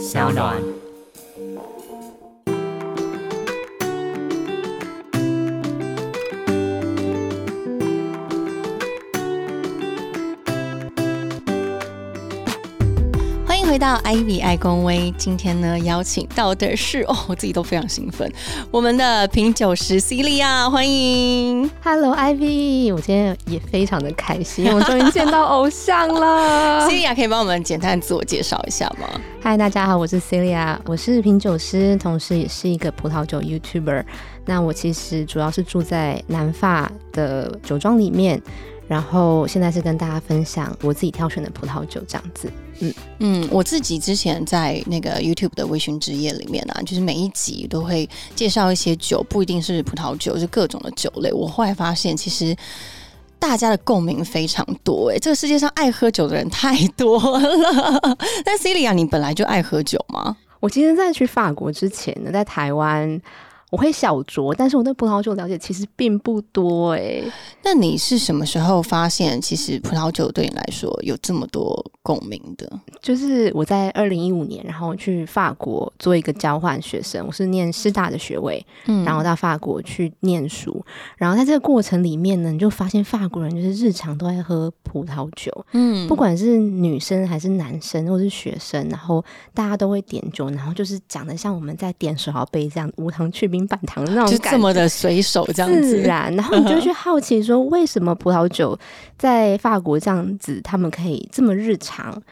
小暖。到 Ivy 爱公威，今天呢邀请到的是哦，我自己都非常兴奋，我们的品酒师 Celia，欢迎。Hello Ivy，我今天也非常的开心，我终于见到偶像了。Celia 可以帮我们简单自我介绍一下吗？嗨，大家好，我是 Celia，我是品酒师，同时也是一个葡萄酒 YouTuber。那我其实主要是住在南法的酒庄里面，然后现在是跟大家分享我自己挑选的葡萄酒这样子。嗯，我自己之前在那个 YouTube 的微醺之夜里面啊，就是每一集都会介绍一些酒，不一定是葡萄酒，是各种的酒类。我后来发现，其实大家的共鸣非常多、哎，这个世界上爱喝酒的人太多了。但 Celia，你本来就爱喝酒吗？我其实，在去法国之前呢，在台湾我会小酌，但是我对葡萄酒了解其实并不多哎、那你是什么时候发现，其实葡萄酒对你来说有这么多共鸣的？就是我在二零一五年，然后去法国做一个交换学生，我是念师大的学位，嗯然后到法国去念书，然后在这个过程里面呢，你就发现法国人就是日常都在喝葡萄酒，嗯不管是女生还是男生或是学生，然后大家都会点酒，然后就是讲的像我们在点手摇杯这样无糖去冰半糖的那种感觉，就这么的随手这样自子，然，然后你就会 去好奇说，为什么葡萄酒在法国这样子，他们可以这么日常？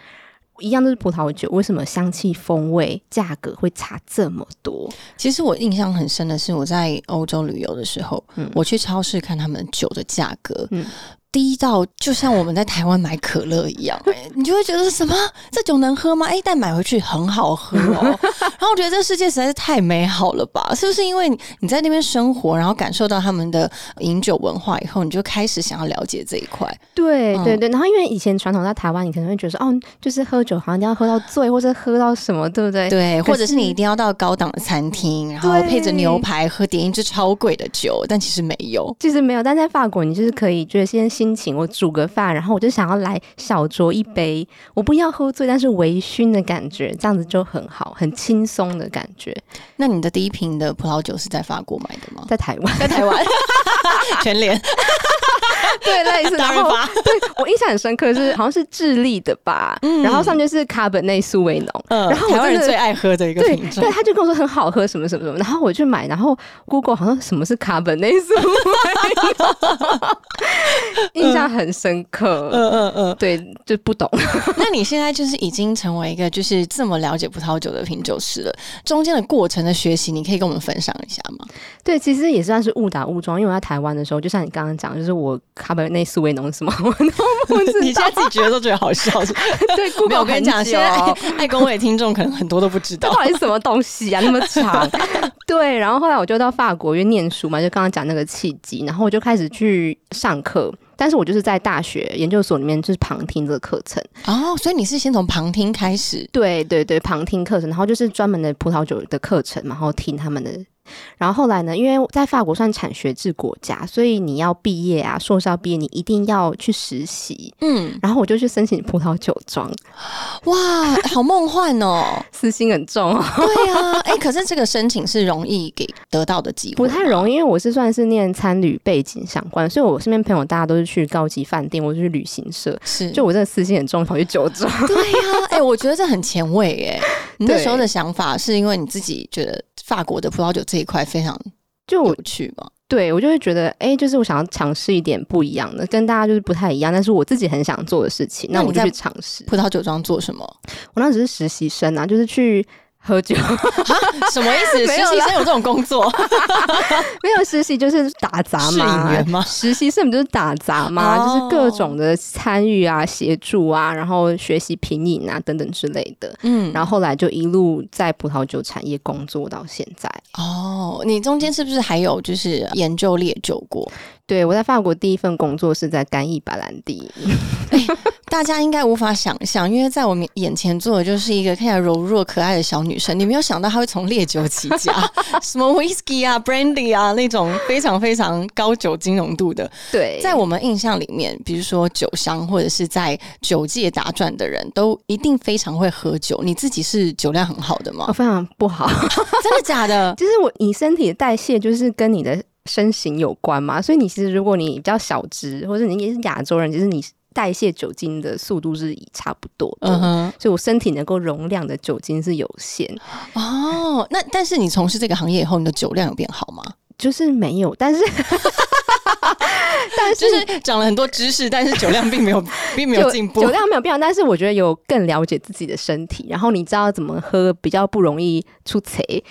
一样都是葡萄酒，为什么香气、风味、价格会差这么多？其实我印象很深的是，我在欧洲旅游的时候，嗯我去超市看他们酒的价格，嗯低到就像我们在台湾买可乐一样、哎，你就会觉得什么这酒能喝吗？哎、但买回去很好喝哦。然后我觉得这世界实在是太美好了吧？是不是因为你你在那边生活，然后感受到他们的饮酒文化以后，你就开始想要了解这一块？嗯对对对，然后因为以前传统在台湾，你可能会觉得说，哦，就是喝酒好像一定要喝到醉，或者喝到什么，对不对？对，或者是是你一定要到高档的餐厅，然后配着牛排喝点一支超贵的酒，但其实没有。其实没有，但在法国，你就是可以觉得现在心情，我煮个饭，然后我就想要来小酌一杯，我不要喝醉，但是微醺的感觉，这样子就很好，很轻松的感觉。那你的第一瓶的葡萄酒是在法国买的吗？在台湾，在台湾，全联 对，类似。然后大润发，我印象很深刻是好像是智利的吧，嗯然后上面就是卡本内苏维浓，嗯，然后我台湾人最爱喝的一个品种对，。他就跟我说很好喝，什么什么什么，然后我去买，然后 Google 好像什么是卡本内苏维农，印象很深刻。嗯嗯嗯，对，就不懂。那你现在就是已经成为一个就是这么了解葡萄酒的品酒师了，中间的过程的学习，你可以跟我们分享一下吗？对，其实也算是误打误撞，因为我在台湾的时候，就像你刚刚讲，就是我卡本内苏维农是什么，我都不知道。你现在自己觉得都觉得好笑，是 对 没有，我跟你讲，现在爱爱公会听众可能很多都不知道。这到底是什么东西啊？那么长？对，然后后来我就到法国因为念书嘛，就刚刚讲那个契机，然后我就开始去上课，但是我就是在大学研究所里面就是旁听这个课程。哦，所以你是先从旁听开始，对对对，旁听课程，然后就是专门的葡萄酒的课程嘛，然后听他们的。然后后来呢，因为在法国算产学制国家，所以你要毕业啊，硕士要毕业，你一定要去实习。嗯，然后我就去申请葡萄酒庄，哇，好梦幻哦。私心很重哦，对啊，哎、可是这个申请是容易给得到的机会，不太容易，因为我是算是念参旅背景相关，所以我身边朋友大家都是去高级饭店，我就去旅行社。是 就我这个私心很重，跑去酒庄。对呀、哎、我觉得这很前卫哎。你那时候的想法是因为你自己觉得法国的葡萄酒这一块非常就我有趣吗？对我就会觉得，哎、就是我想要尝试一点不一样的，跟大家就是不太一样，但是我自己很想做的事情，那我就去尝试。葡萄酒庄做什么？我那时是实习生啊，就是去喝酒，什么意思？实习生有这种工作？没有实习就是打杂嘛实习生不就是打杂嘛，哦就是各种的参与啊、协助啊，然后学习品饮啊等等之类的。嗯，然后后来就一路在葡萄酒产业工作到现在。哦，你中间是不是还有就是研究烈酒过？对我在法国第一份工作是在干邑白兰地，大家应该无法想象，因为在我们眼前坐的就是一个看起来柔弱可爱的小女生，你没有想到她会从烈酒起家，什么 whisky 啊、brandy 啊那种非常非常高酒精浓度的。对，在我们印象里面，比如说酒商或者是在酒界打转的人都一定非常会喝酒。你自己是酒量很好的吗？我非常不好，真的假的？就是我你身体的代谢就是跟你的身形有关嘛，所以你其实如果你比较小只，或者你也是亚洲人，其实你代谢酒精的速度是差不多的。所以我身体能够容量的酒精是有限，哦，那但是你从事这个行业以后，你的酒量有变好吗？就是没有，但是 但是就是长了很多知识，但是酒量并没有 并没有酒进步酒。量没有变好，但是我觉得有更了解自己的身体，然后你知道怎么喝比较不容易出贼，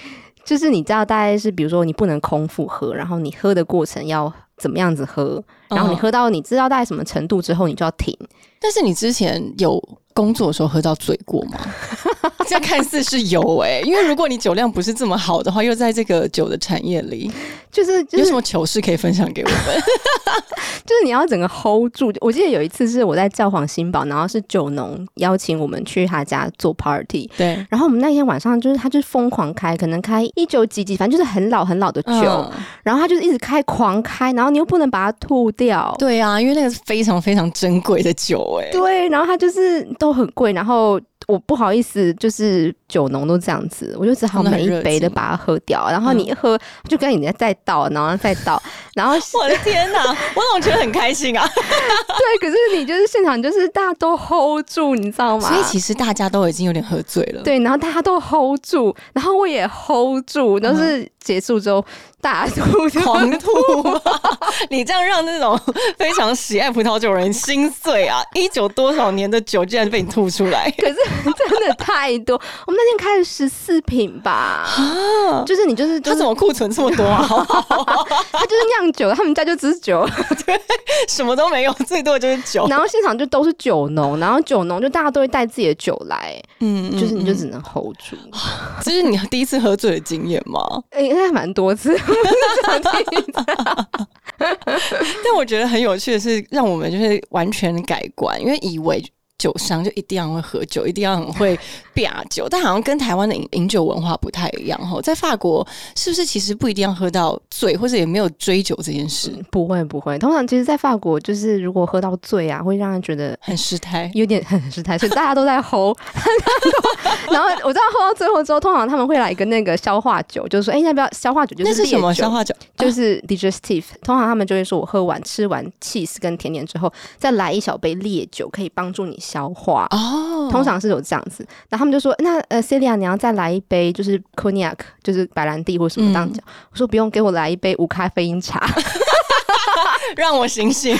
就是你知道大概是比如说你不能空腹喝，然后你喝的过程要怎么样子喝，然后你嗯喝到你知道大概什么程度之后，你就要停。但是你之前有工作的时候喝到醉过吗？这样看似是有哎、因为如果你酒量不是这么好的话，又在这个酒的产业里，就是就是有什么糗事可以分享给我们？就是你要整个 hold 住。我记得有一次是我在教皇新堡，然后是酒农邀请我们去他家做 party，对，然后我们那天晚上就是他就是疯狂开，可能开一九几几，反正就是很老很老的酒，嗯然后他就是一直开狂开，然后你又不能把它吐掉。对啊，因为那个是非常非常珍贵的酒哎、对，然后它就是都很贵，然后我不好意思，就是酒农都这样子，我就只好每一杯的把它喝掉，然后你一喝就跟你再倒，然后再倒，然后 我的天哪，我总觉得很开心啊！对，可是你就是现场就是大家都 hold 住，你知道吗？所以其实大家都已经有点喝醉了。对，然后大家都 hold 住，然后我也 hold 住，都是结束之后大家吐 狂吐？你这样让那种非常喜爱葡萄酒人心碎啊！一九多少年的酒竟然被你吐出来可是真的太多，我们那天开了十四瓶吧，啊！就是你就是就是他怎么库存这么多啊？他就是酿酒，他们家就只是酒，对 什么都没有，最多就是酒。然后现场就都是酒农，然后酒农就大家都会带自己的酒来，嗯就是你就嗯只能 hold 住。这是你第一次喝醉的经验吗？哎、应该蛮多次，但我觉得很有趣的是，让我们就是完全改观，因为以为。酒商就一定要会喝酒，一定要很会吧酒，但好像跟台湾的饮饮酒文化不太一样哈。在法国，是不是其实不一定要喝到醉，或者也没有追酒这件事，不会不会。通常其实，在法国就是如果喝到醉啊，会让人觉得很失态。有点很失态，所以大家都在 hold。然后我知道 hold 到最后之后，通常他们会来一个那个消化酒，就是说，哎、要不要消化酒？就是那是什么消化酒？就是 digestive，通常他们就会说，我喝完吃完 cheese 跟甜点之后，再来一小杯烈酒，可以帮助你消化。哦，通常是有这样子，然后他们就说，那呃，Celia 你要再来一杯，就是 cognac，就是白兰地或什么这样讲。我说不用，给我来一杯无咖啡因茶。让我醒醒。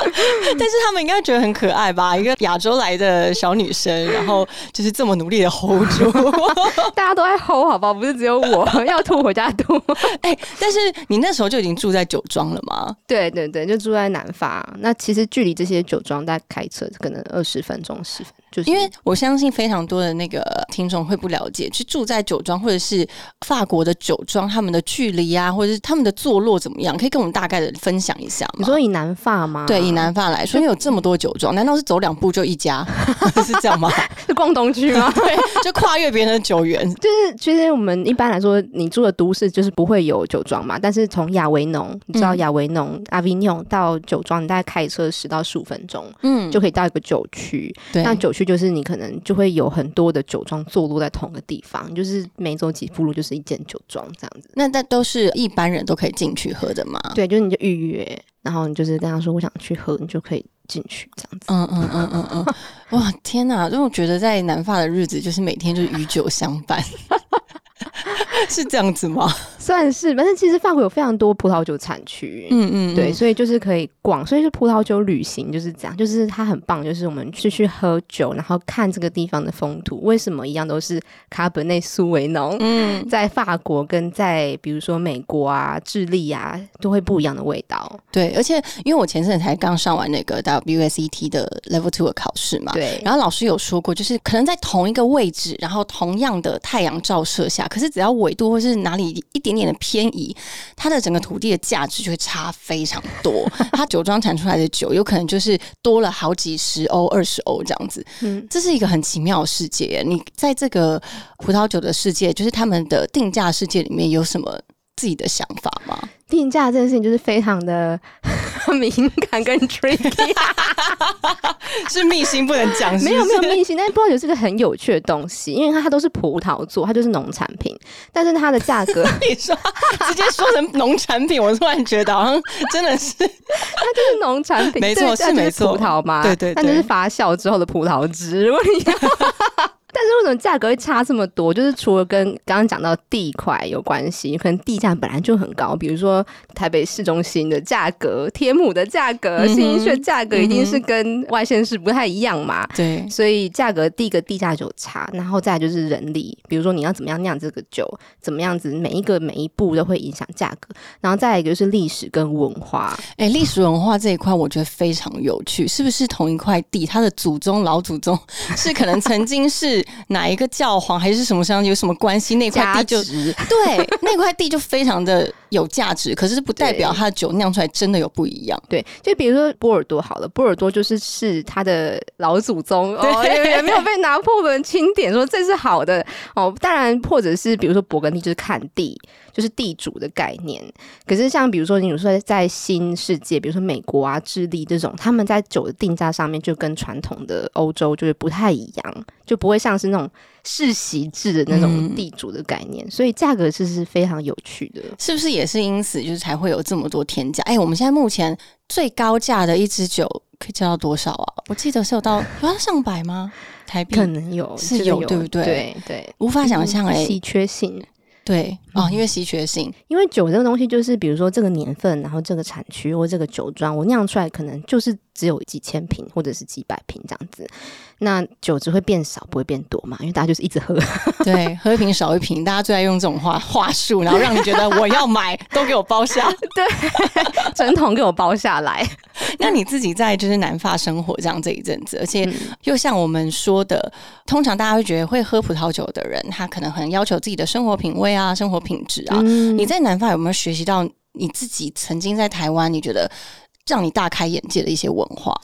但是他们应该觉得很可爱吧？一个亚洲来的小女生，然后就是这么努力的 hold 住。大家都在 hold 好不好？不是只有我 要吐回家吐。哎、但是你那时候就已经住在酒庄了吗？对对对，就住在南法。那其实距离这些酒庄，大概开车可能二十分钟、十分，就是因为我相信非常多的那个听众会不了解，去住在酒庄或者是法国的酒庄，他们的距离啊，或者是他们的坐落怎么样，可以跟我们大概的分享一下吗？你说以南法吗？对，以南法来说，因为有这么多酒庄，难道是走两步就一家，是这样吗？是逛东区吗？对，就跨越别人的酒园。就是其实我们一般来说，你住的都市就是不会有酒庄嘛。但是从亚维农，你知道嗯亚维农、阿维纽到酒庄，你大概开车十到十五分钟。嗯，就可以到一个酒区，对，那酒区就是你可能就会有很多的酒庄坐落在同个地方，就是每走几步路就是一间酒庄这样子。那那都是一般人都可以进去喝的吗？对，就是你就预约，然后你就是跟他说我想去喝，你就可以进去这样子。嗯嗯嗯嗯嗯，哇天哪！因为我觉得在南法的日子就是每天就是与酒相伴，是这样子吗？算是，反正其实法国有非常多葡萄酒产区。嗯嗯，对，嗯所以就是可以逛，所以是葡萄酒旅行就是这样，就是它很棒，就是我们去去喝酒，然后看这个地方的风土，为什么一样都是卡本内苏维农，嗯，在法国跟在比如说美国啊、智利啊，都会不一样的味道。对，而且因为我前阵子才刚上完那个 WSET 的 Level Two 的考试嘛，对，然后老师有说过，就是可能在同一个位置，然后同样的太阳照射下，可是只要纬度或是哪里一点点点的偏移，它的整个土地的价值就会差非常多。它酒庄产出来的酒，有可能就是多了好几十欧、二十欧这样子。嗯，这是一个很奇妙的世界。你在这个葡萄酒的世界，就是他们的定价世界里面，有什么自己的想法吗？定价这件事情就是非常的 敏感跟 tricky，是秘辛不能讲。没有没有秘辛，但是葡萄酒是个很有趣的东西，因为它它都是葡萄做，它就是农产品，但是它的价格，你说直接说成农产品，我突然觉得好像真的是，它就是农产品，没错是没错，葡萄嘛，对对，那就是发酵之后的葡萄汁，如果你。但是为什么价格会差这么多？就是除了跟刚刚讲到地块有关系，可能地价本来就很高。比如说台北市中心的价格、天母的价格、新一区的价格，一定是跟外县市不太一样嘛。对，所以价格第一个地价就差，然后再就是人力，比如说你要怎么样酿这个酒，怎么样子每一个每一步都会影响价格。然后再一个就是历史跟文化。哎，历史文化这一块我觉得非常有趣，是不是同一块地，它的祖宗老祖宗是可能曾经是。哪一个教皇还是什么上有什么关系？那块地就对那块地就非常的有价值，可是不代表它的酒酿出来真的有不一样。对，就比如说波尔多好了，波尔多就是是他的老祖宗 哦，也没有被拿破仑钦点说这是好的哦。当然，或者是比如说勃艮第就是看地。就是地主的概念，可是像比如说，你说在新世界，比如说美国啊、智利这种，他们在酒的定价上面就跟传统的欧洲就是不太一样，就不会像是那种世袭制的那种地主的概念，所以价格是是非常有趣的，是不是也是因此就是才会有这么多天价？哎，我们现在目前最高价的一支酒可以叫到多少啊？我记得是有到有到上百吗？台币可能有是有对不对？对对，无法想象哎，稀缺性。对啊，因为稀缺性，因为酒这个东西就是，比如说这个年份，然后这个产区或这个酒庄，我酿出来可能就是只有几千瓶或者是几百瓶这样子。那酒只会变少，不会变多嘛？因为大家就是一直喝，对，喝一瓶少一瓶，大家最爱用这种话话术，然后让你觉得我要买，都给我包下，对，整桶给我包下来。那你自己在就是南法生活这样这一阵子，而且又像我们说的，通常大家会觉得会喝葡萄酒的人，他可能很要求自己的生活品味啊、生活品质啊。你在南法有没有学习到你自己曾经在台湾你觉得让你大开眼界的一些文化？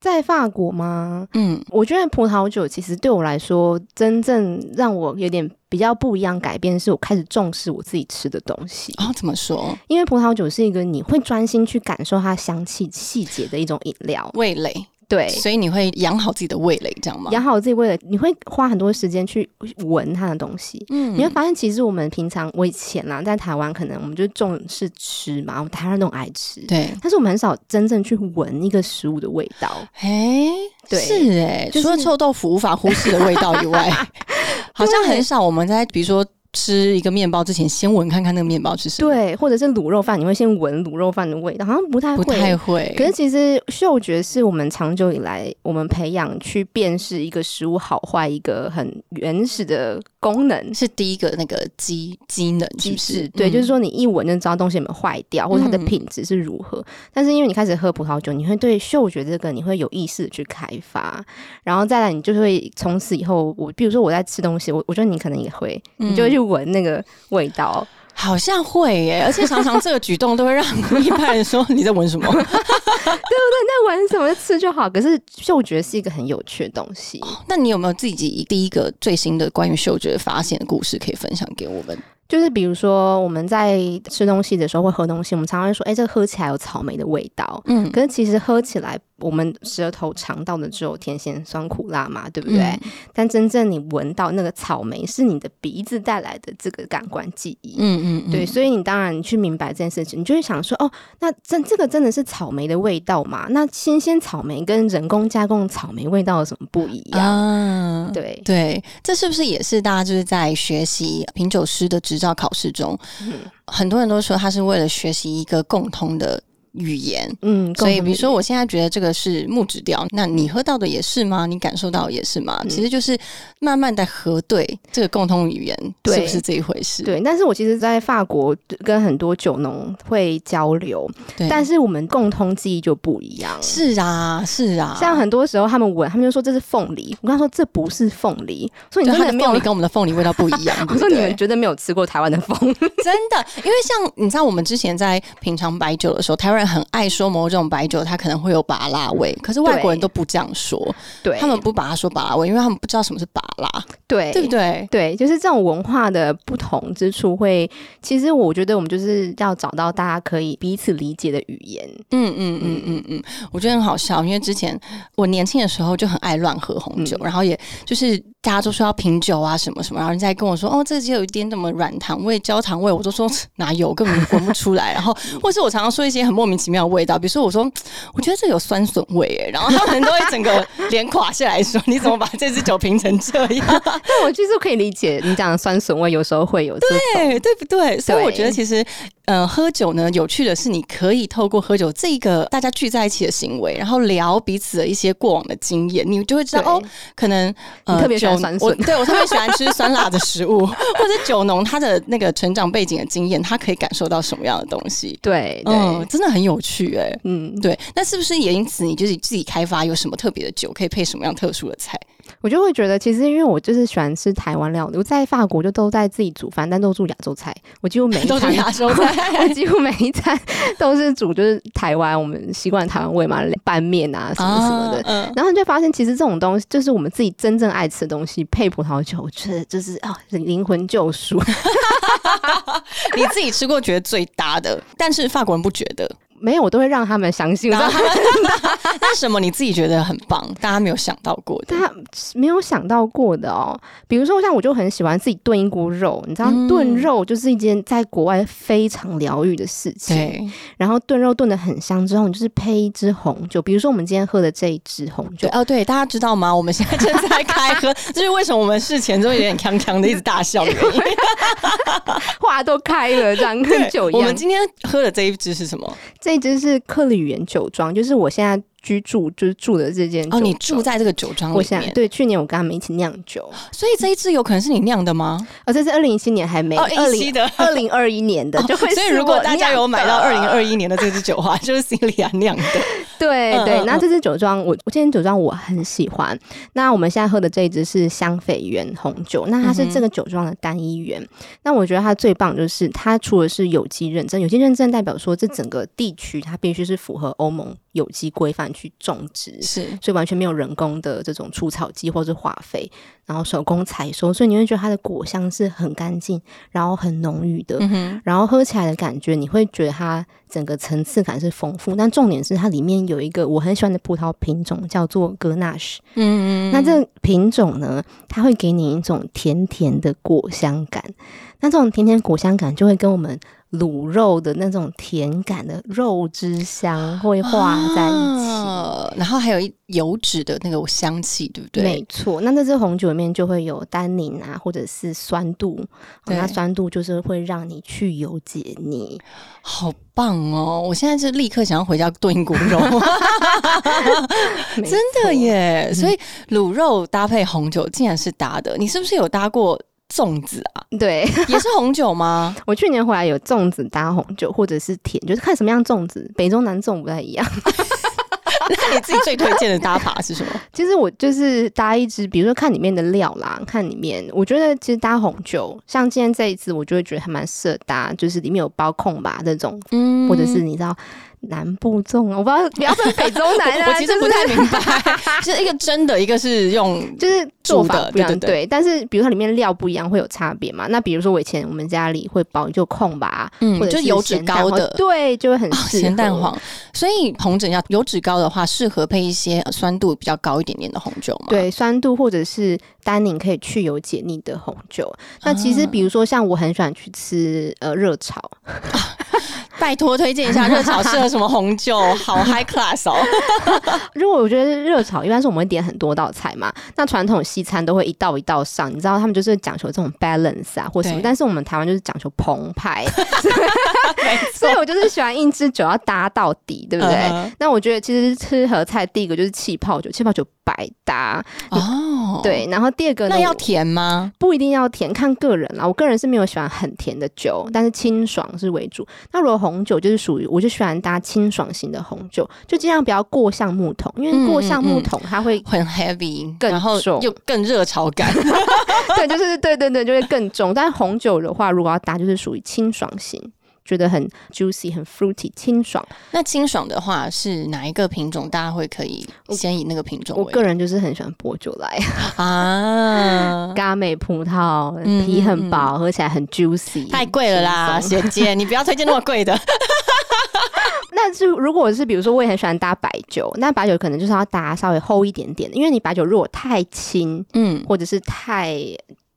在法国吗？嗯，我觉得葡萄酒其实对我来说，真正让我有点比较不一样改变，是我开始重视我自己吃的东西。啊，怎么说？因为葡萄酒是一个你会专心去感受它香气细节的一种饮料，味蕾。对，所以你会养好自己的味蕾，这样吗？养好自己味蕾，你会花很多时间去闻它的东西。嗯，你会发现，其实我们平常我以前啦，在台湾可能我们就重视吃嘛，我们台湾都爱吃，对。但是我们很少真正去闻一个食物的味道。哎，对，是哎，除了臭豆腐无法忽视的味道以外，好像很少我们在比如说。吃一个面包之前，先闻看看那个面包是什么。对，或者是卤肉饭，你会先闻卤肉饭的味道，好像不太不太会。可是其实嗅觉是我们长久以来我们培养去辨识一个食物好坏一个很原始的功能，是第一个那个机机能机制。对，就是说你一闻就知道东西有没有坏掉，或者它的品质是如何。但是因为你开始喝葡萄酒，你会对嗅觉这个你会有意识的去开发，然后再来你就会从此以后，我比如说我在吃东西，我我觉得你可能也会，你就会去。闻那个味道，好像会耶，而且常常这个举动都会让一般人说你在闻什么，对 不对？那 闻什么吃就好。可是嗅觉是一个很有趣的东西。那你有没有自己第一个最新的关于嗅觉发现的故事可以分享给我们？就是比如说我们在吃东西的时候会喝东西，我们常常会说，哎，这个喝起来有草莓的味道。嗯，可是其实喝起来。我们舌头尝到的只有甜咸酸苦辣嘛，对不对？但真正你闻到那个草莓，是你的鼻子带来的这个感官记忆。嗯嗯，对，所以你当然去明白这件事情，你就会想说，哦，那这这个真的是草莓的味道吗？那新鲜草莓跟人工加工草莓味道有什么不一样？对对，这是不是也是大家就是在学习品酒师的执照考试中，很多人都说他是为了学习一个共通的。语言。嗯，所以，比如说，我现在觉得这个是木质调，那你喝到的也是吗？你感受到的也是吗？其实就是慢慢的核对这个共同语言对是不是这一回事。对，但是我其实，在法国跟很多酒农会交流，对，但是我们共通记忆就不一样。是啊，是啊，像很多时候他们闻，他们就说这是凤梨，我跟他说这不是凤梨，所以你就它的真的没有凤梨。跟我们的凤梨味道不一样。我说你们绝对没有吃过台湾的凤梨，真的，因为像你知道，我们之前在品尝白酒的时候，台湾人很爱说某种白酒它可能会有拔拉味，可是外国人都不这样说，对。他们不把它说拔拉味，因为他们不知道什么是拔拉，对。对不对？对，就是这种文化的不同之处会，其实我觉得我们就是要找到大家可以彼此理解的语言。嗯。嗯嗯嗯嗯，我觉得很好笑，因为之前我年轻的时候就很爱乱喝红酒，嗯。然后也就是大家都说要品酒啊什么什么，然后人家跟我说哦，这只有一点什么软糖味、焦糖味，我都说 哪有，根本 闻不出来。然后或是我常常说一些很莫名其妙的味道，比如说我说我觉得这有酸笋味，哎，然后他们都会整个脸垮下来说你怎么把这支酒评成这样？但我其实可以理解你讲的酸笋味，有时候会有。对对不对？所以我觉得其实，呃，喝酒呢，有趣的是，你可以透过喝酒这个大家聚在一起的行为，然后聊彼此的一些过往的经验，你就会知道哦，可能呃你特别喜欢酸。笋我 对我特别喜欢吃酸辣的食物，或者酒农他的那个成长背景的经验，他可以感受到什么样的东西。对对，嗯，真的很有趣哎、嗯，对，那是不是也因此你就是自己开发有什么特别的酒可以配什么样特殊的菜？我就会觉得，其实因为我就是喜欢吃台湾料理，我在法国就都在自己煮饭，但都煮亚洲菜，我几乎每一餐亚洲菜 我几乎每一餐都是煮就是台湾我们习惯台湾味嘛，拌面啊什么什么的。嗯然后你就发现，其实这种东西就是我们自己真正爱吃的东西，配葡萄酒，我觉得就是啊，灵魂救赎。你自己吃过觉得最搭的，但是法国人不觉得。没有，我都会让他们相信，那什么你自己觉得很棒，大家没有想到过的？他没有想到过的哦。比如说，像我就很喜欢自己炖一锅肉，你知道，嗯炖肉就是一件在国外非常疗愈的事情。对，然后炖肉炖的很香之后，你就是配一支红酒，比如说我们今天喝的这一支红酒对，哦，对，大家知道吗？我们现在正在开喝，这是为什么我们事前都有点锵锵的一直大笑的原因。话都开了，这样跟酒一样我们。今天喝的这一支是什么？这那只是克里语言酒庄，就是我现在居住就是住的这间哦，你住在这个酒庄里面，对，去年我跟他们一起酿酒，所以这一支有可能是你酿的吗？哦，这是二零一七年还没，哦，二零的。二零二一年的，就会是所以，如果大家有买到二零二一年的这支酒的话，就是 Celia 酿的。对对，那这支酒庄，我我今天酒庄我很喜欢。那我们现在喝的这一支是香榧园红酒，那它是这个酒庄的单一园。那我觉得它最棒就是它除了是有机认证，有机认证代表说这整个地区它必须是符合欧盟有机规范去种植。是，所以完全没有人工的这种除草剂或是化肥，然后手工采收，所以你会觉得它的果香是很干净，然后很浓郁的，嗯，然后喝起来的感觉，你会觉得它整个层次感是丰富，但重点是它里面有一个我很喜欢的葡萄品种，叫做格纳什。嗯嗯，那这个品种呢，它会给你一种甜甜的果香感。那这种甜甜果香感就会跟我们卤肉的那种甜感的肉汁香会化在一起。啊然后还有一油脂的那个香气，对不对？没错，那在这红酒里面就会有单宁啊，或者是酸度，那酸度就是会让你去油解腻。好棒哦！我现在是立刻想要回家炖一锅肉，真的！耶！所以卤肉搭配红酒竟然是搭的，你是不是有搭过粽子啊？对也是红酒吗？我去年回来有粽子搭红酒，或者是甜，就是看什么样粽子，北中南粽不太一样。那你自己最推荐的搭法是什么？其实我就是搭一支，比如说看里面的料啦，看里面，我觉得其实搭红酒，像今天这一支，我就会觉得还蛮适合搭，就是里面有包控吧那种，嗯或者是你知道南部粽啊，我不知道不要分北中南啊，我其实不太明白，就是一个蒸的，一个是用就是做法不一样，对但是比如它里面料不一样，会有差别嘛。那比如说我以前我们家里会包就空吧，嗯或者就是油脂高的对，就会很咸蛋黄，所以红疹要油脂高的话，适合配一些呃酸度比较高一点点的红酒嘛。，对酸度或者是单宁可以去油解腻的红酒。那其实比如说像我很喜欢去吃呃热炒，拜托推荐一下热炒适合什么红酒，好 high class 哦。如果我觉得热炒一般是我们会点很多道菜嘛，那传统西餐都会一道一道上，你知道他们就是讲求这种 balance 啊或什么，但是我们台湾就是讲求澎湃，没所以我就是喜欢一支酒要搭到底，对不对？那我觉得其实吃和菜第一个就是气泡酒，气泡酒百搭，哦，对，然后第二个呢那要甜吗？不一定要甜，看个人啦。我个人是没有喜欢很甜的酒，但是清爽是为主。那如果红酒就是属于，我就喜欢搭清爽型的红酒，就尽量不要过橡木桶，因为过橡木桶它会，很 heavy，更然后重又更热潮感。对，就是对对对，就会更重。但是红酒的话，如果要搭，就是属于清爽型。觉得很 juicy、很 fruity、清爽。那清爽的话是哪一个品种？大家会可以先以那个品种为我个人就是很喜欢波酒来，啊，嘎美葡萄，嗯皮很薄，喝起来很 juicy，太贵了啦，轻松姐姐，你不要推荐那么贵的。那是如果是比如说，我也很喜欢搭白酒，那白酒可能就是要搭稍微厚一点点的，因为你白酒如果太轻嗯，或者是太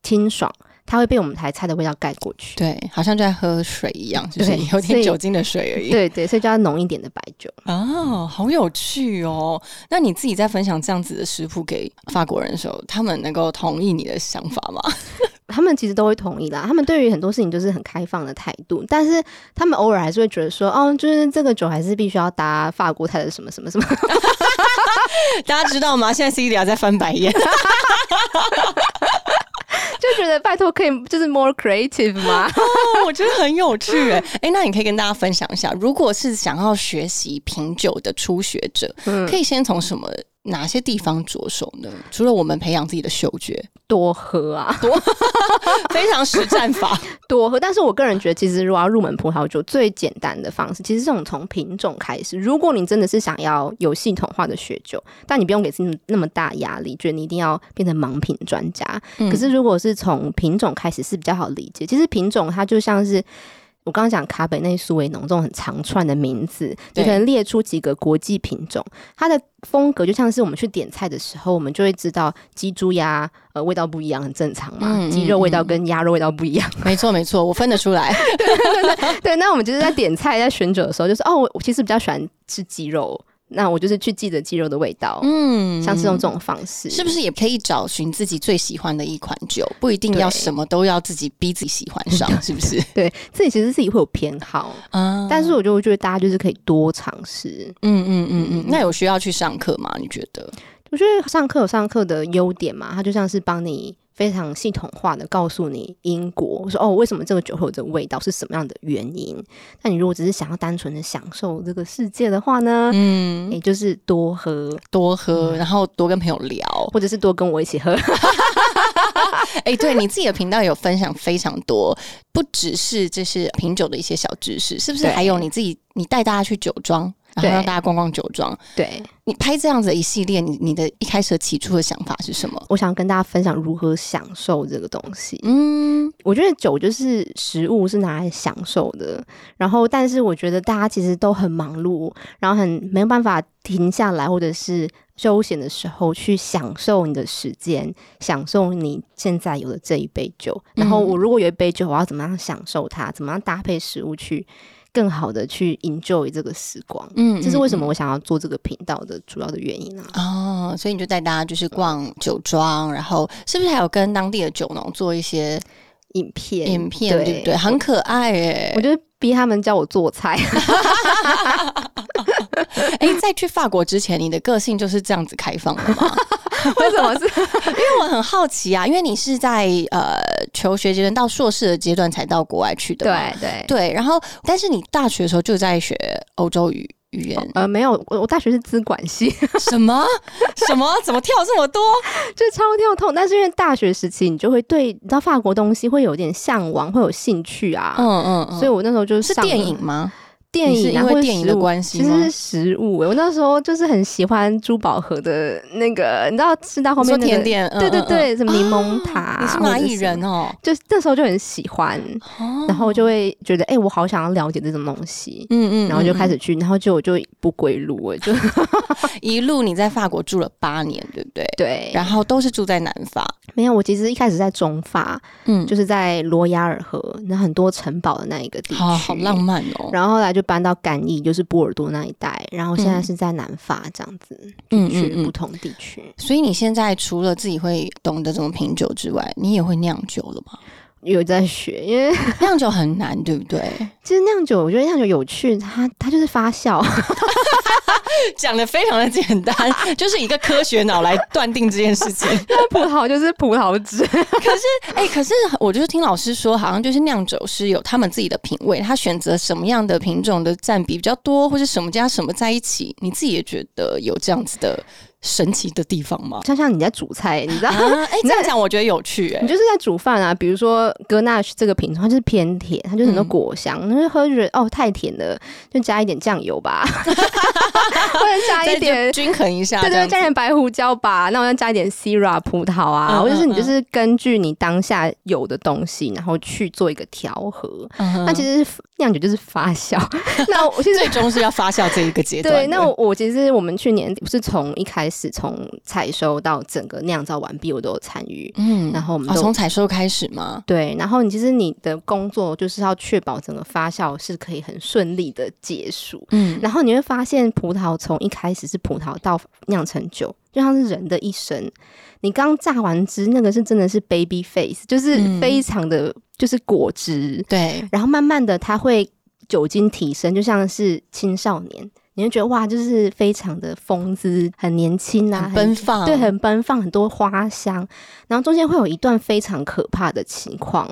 清爽，它会被我们台菜的味道盖过去。对，好像就在喝水一样，就是有点酒精的水而已。对对，所以就要浓一点的白酒。哦，好有趣哦！那你自己在分享这样子的食谱给法国人的时候，他们能够同意你的想法吗？他们其实都会同意啦，他们对于很多事情就是很开放的态度，但是他们偶尔还是会觉得说，哦，就是这个酒还是必须要搭法国菜的什么什么什么。大家知道吗？现在 Celia 在翻白眼。就觉得拜托可以就是 more creative 吗？哦，我觉得很有趣哎 哎，那你可以跟大家分享一下，如果是想要学习品酒的初学者，嗯可以先从什么哪些地方着手呢？除了我们培养自己的嗅觉，多喝啊，多 非常实战法。多喝。但是我个人觉得，其实如果要入门葡萄酒，最简单的方式，其实这种从品种开始。如果你真的是想要有系统化的学酒，但你不用给自己那么大压力，觉得你一定要变成盲品专家。嗯可是如果是从品种开始，是比较好理解。其实品种它就像是。我刚刚讲卡本内苏维农这种很长串的名字，对你可能列出几个国际品种，它的风格就像是我们去点菜的时候，我们就会知道鸡、猪、鸭，呃，味道不一样，很正常嘛。嗯嗯鸡肉味道跟鸭肉味道不一样。没错没错，我分得出来。对，那我们就是在点菜、在选酒的时候，就是哦，我我其实比较喜欢吃鸡肉，那我就是去记着鸡肉的味道，嗯像是用这种方式，是不是也可以找寻自己最喜欢的一款酒？不一定要什么都要自己逼自己喜欢上，是不是？对自己其实自己会有偏好，啊但是我就觉得大家就是可以多尝试。嗯嗯嗯嗯，那有需要去上课吗？你觉得？我觉得上课有上课的优点嘛，它就像是帮你非常系统化的告诉你因果，说哦，为什么这个酒会有这个味道，是什么样的原因。那你如果只是想要单纯的享受这个世界的话呢，嗯，也就是多喝，多喝，然后多跟朋友聊。或者是多跟我一起喝。哎、对你自己的频道有分享非常多，不只是这是品酒的一些小知识，是不是？还有你自己，你带大家去酒庄，然后对让大家逛逛酒庄。对，你拍这样子的一系列，你你的一开始起初的想法是什么？我想跟大家分享如何享受这个东西。嗯，我觉得酒就是食物，是拿来享受的。然后，但是我觉得大家其实都很忙碌，然后很没有办法停下来，或者是休闲的时候去享受你的时间，享受你现在有的这一杯酒。然后，我如果有一杯酒，我要怎么样享受它？怎么样搭配食物去更好的去 enjoy 这个时光？嗯这是为什么嗯我想要做这个频道的主要的原因啊。哦，所以你就带大家就是逛酒庄，然后是不是还有跟当地的酒农做一些影片，影片，对不对？很可爱诶我。就逼他们教我做菜。哎、在去法国之前，你的个性就是这样子开放的吗？为什么是？因为我很好奇啊，因为你是在呃求学阶段到硕士的阶段才到国外去的嘛，对对对，然后但是你大学的时候就在学欧洲语语言，呃，没有，我我大学是资管系，什么什么怎么跳这么多？就超跳痛。但是因为大学时期，你就会对你知道法国东西会有点向往，会有兴趣啊。嗯嗯嗯，所以我那时候就是是电影吗？电影因为电影的关系其实是食物、欸。我那时候就是很喜欢珠宝盒的那个，你知道吃到后面那个甜点，嗯对对嗯嗯对，什么柠檬塔、啊你是蚂蚁人哦，哦，就是那时候就很喜欢，哦然后就会觉得，哎、我好想要了解这种东西。嗯嗯，然后就开始始去，然后就我就不归路了，就 一路你在法国住了八年，对不对？对。然后都是住在南法，没有，我其实一开始在中法，嗯，就是在罗亚尔河，那很多城堡的那一个地区，好好浪。漫哦。然后后来就搬到干邑，就是波尔多那一带，然后现在嗯是在南法这样子，嗯嗯嗯去不同地区。所以你现在除了自己会懂得怎么品酒之外，你也会酿酒了吗？有在学，因为 酿酒很难，对不对？其实酿酒，我觉得酿酒有趣，它它就是发酵，讲的非常的简单，就是一个科学脑来断定这件事情。葡萄就是葡萄汁，可是哎、可是我就是听老师说，好像就是酿酒师有他们自己的品味，他选择什么样的品种的占比比较多，或者什么加什么在一起，你自己也觉得有这样子的神奇的地方吗？像像你在煮菜，你知道。啊，哎、这样讲我觉得有趣、哎你，就是在煮饭啊，比如说格纳什这个品种，它就是偏甜，它就是很多嗯果香，那就喝就觉得哦太甜了，就加一点酱油吧，或者加一点均衡一下，对对，加点白胡椒吧，那我要加一点 Syrah 葡萄啊，嗯或者是你嗯就是根据你当下有的东西，然后去做一个调和。那其实酿酒就是发酵。那我其实 最终是要发酵这一个阶段。对，那我我其实我们去年不是从一开始从采收到整个酿造完毕，我都有参与。嗯哦，然后我们都从采收开始吗？对，然后你其实你的工作就是要确保整个发酵是可以很顺利的结束。嗯，然后你会发现，葡萄从一开始是葡萄到酿成酒，就像是人的一生。你刚榨完汁，那个是真的是 baby face，就是嗯。非常的、就是果汁，对，然后慢慢的它会酒精提升，就像是青少年，你会觉得哇，就是非常的风姿，很年轻啊，很奔放，对，很奔放，很多花香，然后中间会有一段非常可怕的情况，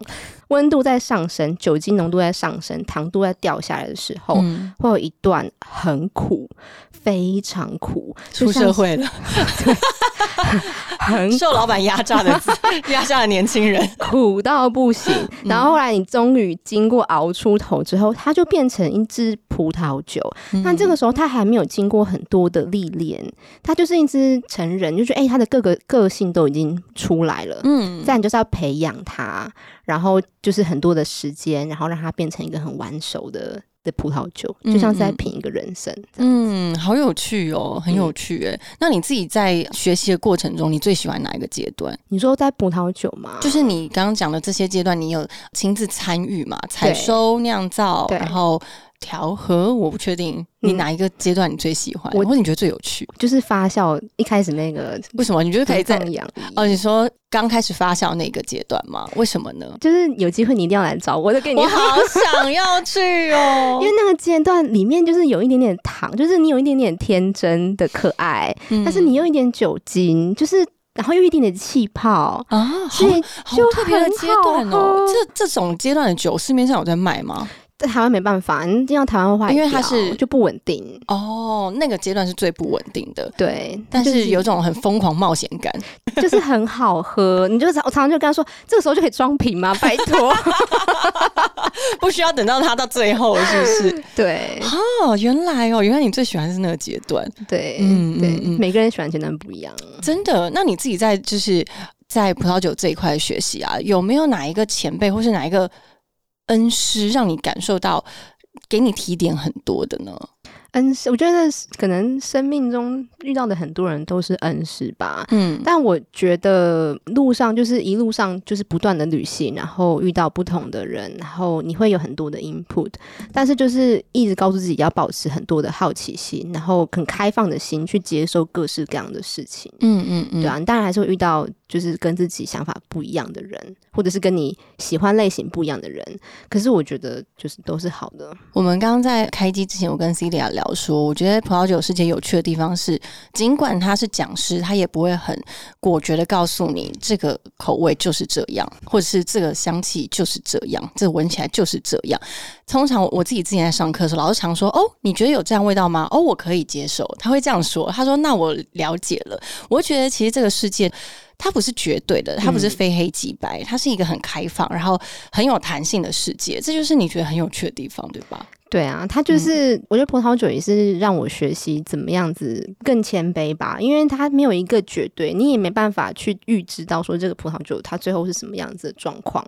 温度在上升，酒精浓度在上升，糖度在掉下来的时候，嗯，会有一段很苦，非常苦，出社会了，很 受老板压榨的 压榨的年轻人，苦到不行。嗯然后后来你终于经过熬出头之后，它就变成一支葡萄酒。那这个时候它还没有经过很多的历练，它就是一只成人，就觉得哎，它的各个个性都已经出来了。嗯，再来就是要培养它，然后就是很多的时间，然后让它变成一个很完熟的的葡萄酒，就像是在品一个人生。嗯，好有趣哦，很有趣哎。那你自己在学习的过程中，你最喜欢哪一个阶段？你说在葡萄酒吗？就是你刚刚讲的这些阶段，你有亲自参与嘛？采收、酿造，然后调和，我不确定你嗯哪一个阶段你最喜欢，我或者你觉得最有趣？就是发酵一开始那个为什么？你觉得可以在放养鱼哦？你说刚开始发酵那个阶段吗？为什么呢？就是有机会你一定要来找我，就给你我好想要去哦 因为那个阶段里面就是有一点点糖，就是你有一点点天真的可爱，嗯但是你又有一点酒精，就是然后又有一点点气泡，啊，好所以就好特别的很阶段哦。喝这这种阶段的酒市面上有在卖吗？在台湾没办法，你进到台湾会坏因为它是就不稳定，哦，那个阶段是最不稳定的，对，但是有种很疯狂冒险感。就是很好喝，你就常我常常就跟他说，这个时候就可以装瓶吗？拜托，不需要等到它到最后，是不是？对哦，原来哦，原来你最喜欢是那个阶段，对，嗯对，嗯嗯每个人喜欢阶段不一样。真的。那你自己在就是在葡萄酒这一块学习啊，有没有哪一个前辈或是哪一个恩师让你感受到给你提点很多的呢？恩师，我觉得可能生命中遇到的很多人都是恩师吧。嗯但我觉得路上就是一路上就是不断的旅行，然后遇到不同的人，然后你会有很多的 input，但是就是一直告诉自己要保持很多的好奇心，然后很开放的心去接受各式各样的事情。嗯嗯嗯，对啊，你当然还是会遇到就是跟自己想法不一样的人，或者是跟你喜欢类型不一样的人。可是我觉得就是都是好的。我们刚刚在开机之前，我跟 Celia 聊说，我觉得葡萄酒世界有趣的地方是，尽管他是讲师，他也不会很果决的告诉你这个口味就是这样，或者是这个香气就是这样，这闻起来就是这样。通常我自己之前在上课的时候，老师常说：“哦，你觉得有这样味道吗？”哦，我可以接受。他会这样说，他说：“那我了解了。”我觉得其实这个世界。它不是绝对的，它不是非黑即白，它是一个很开放，然后很有弹性的世界，这就是你觉得很有趣的地方，对吧？对啊，它就是、我觉得葡萄酒也是让我学习怎么样子更谦卑吧，因为它没有一个绝对，你也没办法去预知到说这个葡萄酒它最后是什么样子的状况，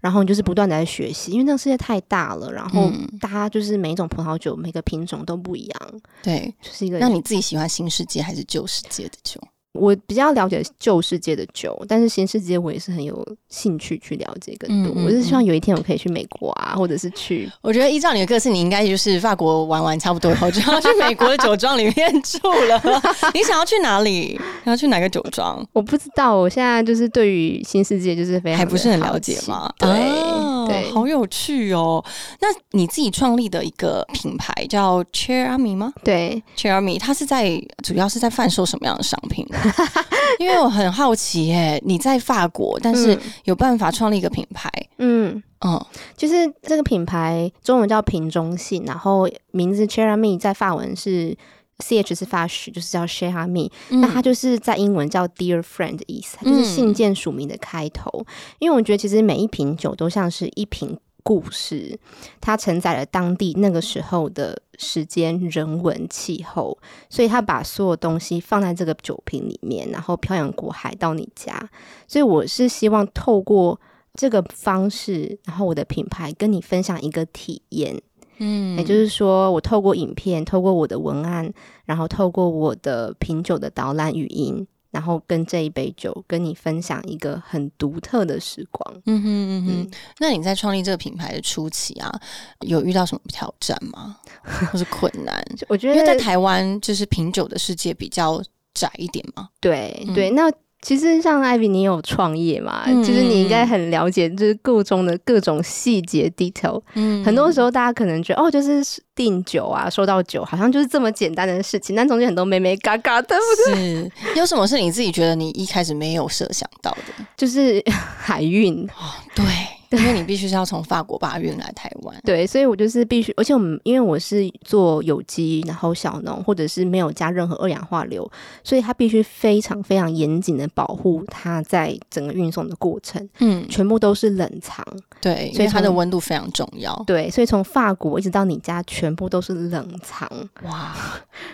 然后你就是不断的在学习，因为那个世界太大了，然后嗯。大家就是每一种葡萄酒每个品种都不一样，对，就是一个那你自己喜欢新世界还是旧世界的酒？我比较了解旧世界的酒，但是新世界我也是很有兴趣去了解更多。嗯嗯我是希望有一天我可以去美国啊，或者是去我觉得依照你的个性，你应该就是法国玩完差不多以后，就要去美国的酒庄里面 住了。你想要去哪里？想要去哪个酒庄？我不知道，我现在就是对于新世界就是非常还不是很了解奇吗？对、啊对，好有趣哦。那你自己创立的一个品牌叫 Cherami 吗对，？Cherami 它是在主要是在贩售什么样的商品？因为我很好奇耶，你在法国，但是嗯有办法创立一个品牌，嗯，嗯就是这个品牌中文叫瓶中信，然后名字 c h e r a m i 在法文是 C H 是法语，就是叫 share m i 嗯那它就是在英文叫 Dear Friend 的意思，它就是信件署名的开头。因为我觉得其实每一瓶酒都像是一瓶故事，它承载了当地那个时候的时间、人文、气候，所以它把所有东西放在这个酒瓶里面，然后漂洋过海到你家。所以我是希望透过这个方式，然后我的品牌跟你分享一个体验。嗯也就是说，我透过影片，透过我的文案，然后透过我的品酒的导览语音，然后跟这一杯酒跟你分享一个很独特的时光。嗯哼嗯哼嗯，那你在创立这个品牌的初期啊，有遇到什么挑战吗？或是困难？我觉得因为在台湾，就是品酒的世界比较窄一点嘛。嗯对对，那其实像艾比，你有创业嘛？嗯其实你应该很了解，就是各中的各种细节 detail。嗯很多时候大家可能觉得哦，就是订酒啊，收到酒，好像就是这么简单的事情，但中间很多美美嘎嘎的，是有什么是你自己觉得你一开始没有设想到的？就是 海运。对，因为你必须是要从法国把它运来台湾。对，所以我就是必须，而且我们因为我是做有机，然后小农，或者是没有加任何二氧化硫，所以它必须非常非常严谨的保护它在整个运送的过程，嗯，全部都是冷藏。对，所以它的温度非常重要。对，所以从法国一直到你家，全部都是冷藏。哇，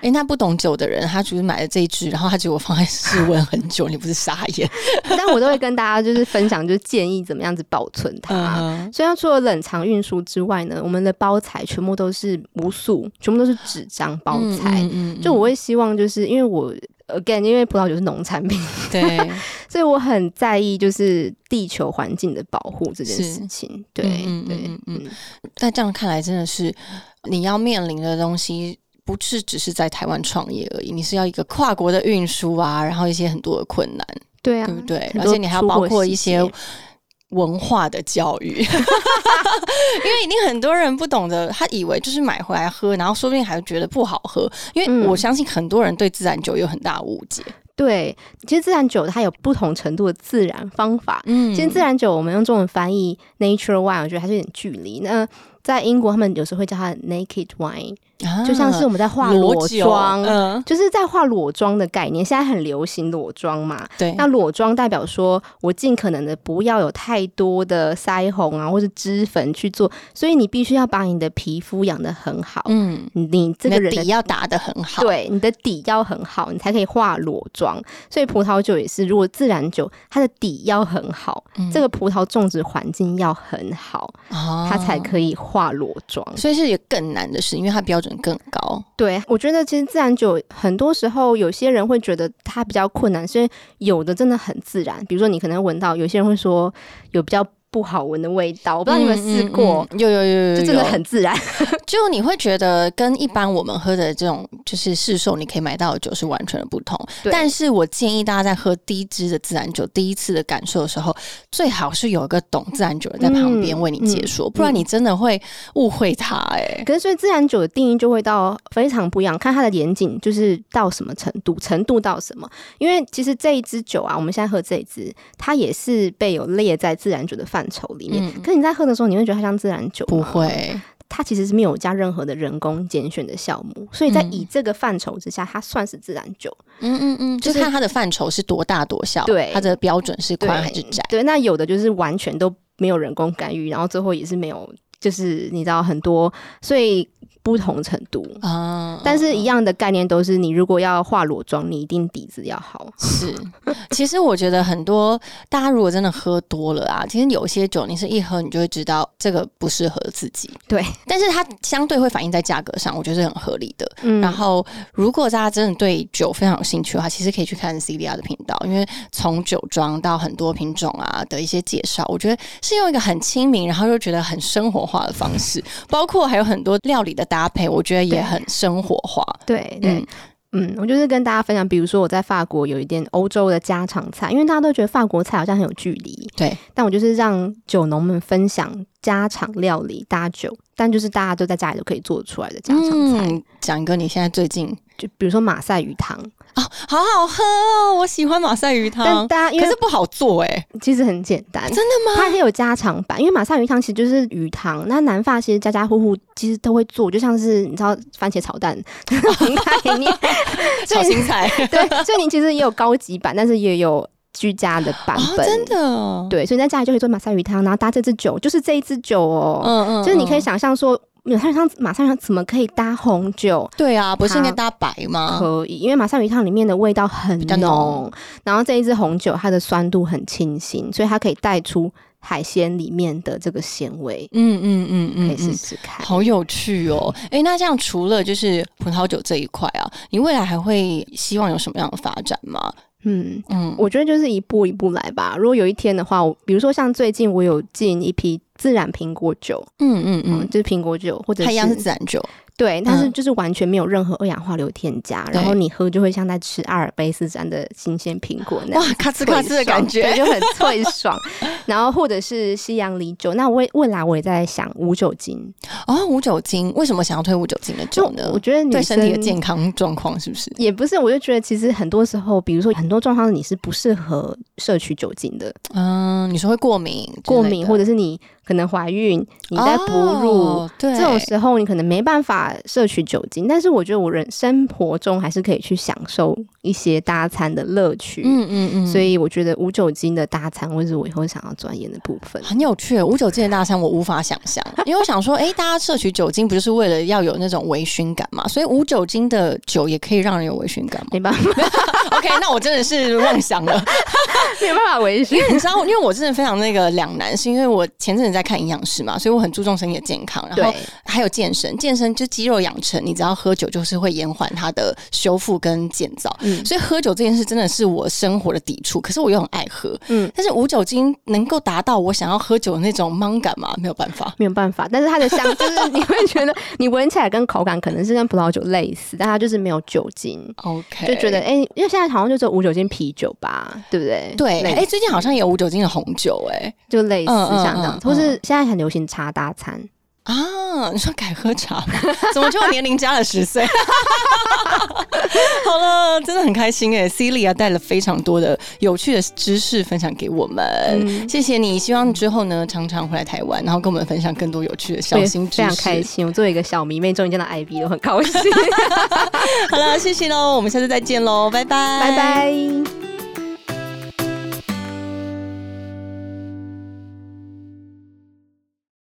哎，那不懂酒的人，他只是买了这一支，然后他结果放在室温很久，你不是傻眼？但我都会跟大家就是分享，就是建议怎么样子保存它。嗯所以，它除了冷藏运输之外呢，我们的包材全部都是无塑，全部都是纸张包材。嗯就我会希望，就是因为我 again，因为葡萄酒是农产品，对，所以我很在意就是地球环境的保护这件事情。对嗯但这样看来，真的是你要面临的东西。不是只是在台湾创业而已，你是要一个跨国的运输啊，然后一些很多的困难，对啊，对不对？而且你还要包括一些节文化的教育，因为一定很多人不懂得，他以为就是买回来喝，然后说不定还觉得不好喝。因为嗯我相信很多人对自然酒有很大的误解。对，其实自然酒它有不同程度的自然方法。嗯其实自然酒我们用中文翻译 nature wine，我觉得还是有点距离。那在英国，他们有时候会叫它 naked wine，、就像是我们在化裸酒妆。嗯，就是在化裸妆的概念，现在很流行裸妆嘛。对，那裸妆代表说我尽可能的不要有太多的腮红啊，或是脂粉去做，所以你必须要把你的皮肤养得很好，嗯，你这个底要打得很好，，对，你的底要很好，你才可以化裸妆。所以葡萄酒也是，如果自然酒它的底要很好，嗯这个葡萄种植环境要很好，哦它才可以化裸妆。所以是有更难的事，因为它标准更高。对，我觉得其实自然酒很多时候有些人会觉得它比较困难，所以有的真的很自然。比如说你可能闻到，有些人会说有比较不好闻的味道，我不知道你们试过。嗯嗯嗯有有有有有，就真的很自然，就你会觉得跟一般我们喝的这种就是市售你可以买到的酒是完全的不同。对但是我建议大家在喝第一支的自然酒第一次的感受的时候，最好是有一个懂自然酒的在旁边嗯为你解说，不然你真的会误会它、哎、可是所以自然酒的定义就会到非常不一样，看它的严谨就是到什么程度，程度到什么。因为其实这一支酒啊，我们现在喝这一支，它也是被有列在自然酒的范畴里面。嗯可是你在喝的时候，你会觉得它像自然酒不，会，它其实是没有加任何的人工拣选的酵母，所以在嗯以这个范畴之下，它算是自然酒。嗯嗯嗯，就就是看它的范畴是多大多小，对它的标准是对宽还是窄。对，那有的就是完全都没有人工干预，然后最后也是没有就是你知道很多，所以不同程度啊，但是一样的概念都是，你如果要化裸妆，你一定底子要好。是，其实我觉得很多大家如果真的喝多了啊，其实有些酒你是一喝你就会知道这个不适合自己。对，但是它相对会反映在价格上，我觉得是很合理的。嗯然后，如果大家真的对酒非常有兴趣的话，其实可以去看 CDR 的频道，因为从酒庄到很多品种啊的一些介绍，我觉得是用一个很亲民，然后又觉得很生活化的方式，包括还有很多料理的搭配，我觉得也很生活化。对对。嗯嗯，我就是跟大家分享，比如说我在法国有一点欧洲的家常菜，因为大家都觉得法国菜好像很有距离，对，但我就是让酒农们分享家常料理搭酒，但就是大家都在家里都可以做出来的家常菜，嗯，讲一个你现在最近就比如说马赛鱼汤，好好喝哦，我喜欢马赛鱼汤。但，大家可是不好做哎、其实很简单，真的吗？它也有家常版，因为马赛鱼汤其实就是鱼汤，那南法其实家家户户其实都会做，就像是你知道番茄炒蛋 概念，炒青菜。对，所以你其实也有高级版，但是也有居家的版哦，本，真的，对，所以在家里就可以做马赛鱼汤，然后搭这支酒，就是这一支酒哦，嗯嗯就是你可以嗯。想象说，马赛鱼汤马上鱼汤怎么可以搭红酒？对啊，不是应该搭白吗？可以，因为马上鱼汤里面的味道很浓浓，然后这一支红酒它的酸度很清新，所以它可以带出海鲜里面的这个鲜味，嗯嗯嗯可以试。试看。好有趣哦！诶，那这样除了就是葡萄酒这一块啊，你未来还会希望有什么样的发展吗？嗯，嗯，我觉得就是一步一步来吧。如果有一天的话，我比如说像最近我有进一批自然苹果酒，嗯嗯嗯，嗯，就是苹果酒或者它一样是是自然酒，对，但是嗯就是完全没有任何二氧化硫添加，对然后你喝就会像在吃阿尔卑斯山的新鲜苹果那样哇，咔哧咔哧的感觉，就很脆爽。然后或者是西洋梨酒，那未未来我也在想无酒精，哦。无酒精，为什么想要推无酒精的酒呢？我觉得女对身体的健康状况是不是？也不是，我就觉得其实很多时候，比如说很多状况你是不适合摄取酒精的，嗯，你说会过敏过敏或者是你可能怀孕，你在哺乳。哦对这种时候，你可能没办法摄取酒精，但是我觉得我人生活中还是可以去享受一些大餐的乐趣。嗯嗯嗯，所以我觉得无酒精的大餐，或是我以后想要钻研的部分。很有趣，无酒精的大餐我无法想象，因为我想说，哎、大家摄取酒精不就是为了要有那种微醺感嘛？所以无酒精的酒也可以让人有微醺感吗没办法？OK，那我真的是妄想了，没有办法维持。你知道，因为我真的非常那个两难，是因为我前阵子在看营养师嘛，所以我很注重身体的健康，然后，还有健身，健身就肌肉养成，你只要喝酒就是会延缓它的修复跟建造。嗯所以喝酒这件事真的是我生活的抵触，可是我又很爱喝。嗯，但是无酒精能够达到我想要喝酒的那种懵感吗？没有办法。没有办法。但是它的香，就是你会觉得你闻起来跟口感可能是跟葡萄酒类似，但它就是没有酒精，OK，就觉得哎、因为现在好像就只有无酒精啤酒吧，对不对？对，类哎、最近好像也有无酒精的红酒、哎就类似像这样，嗯或是现在很流行茶搭餐。啊，你说改喝茶？怎么就年龄加了十岁？好了，真的很开心哎，Celia 带了非常多的有趣的知识分享给我们，嗯谢谢你。希望之后呢，常常回来台湾，然后跟我们分享更多有趣的小心知识。非常开心，我作为一个小迷妹，终于见到 IB 都很高兴。好了，谢谢喽，我们下次再见喽，拜拜，拜拜。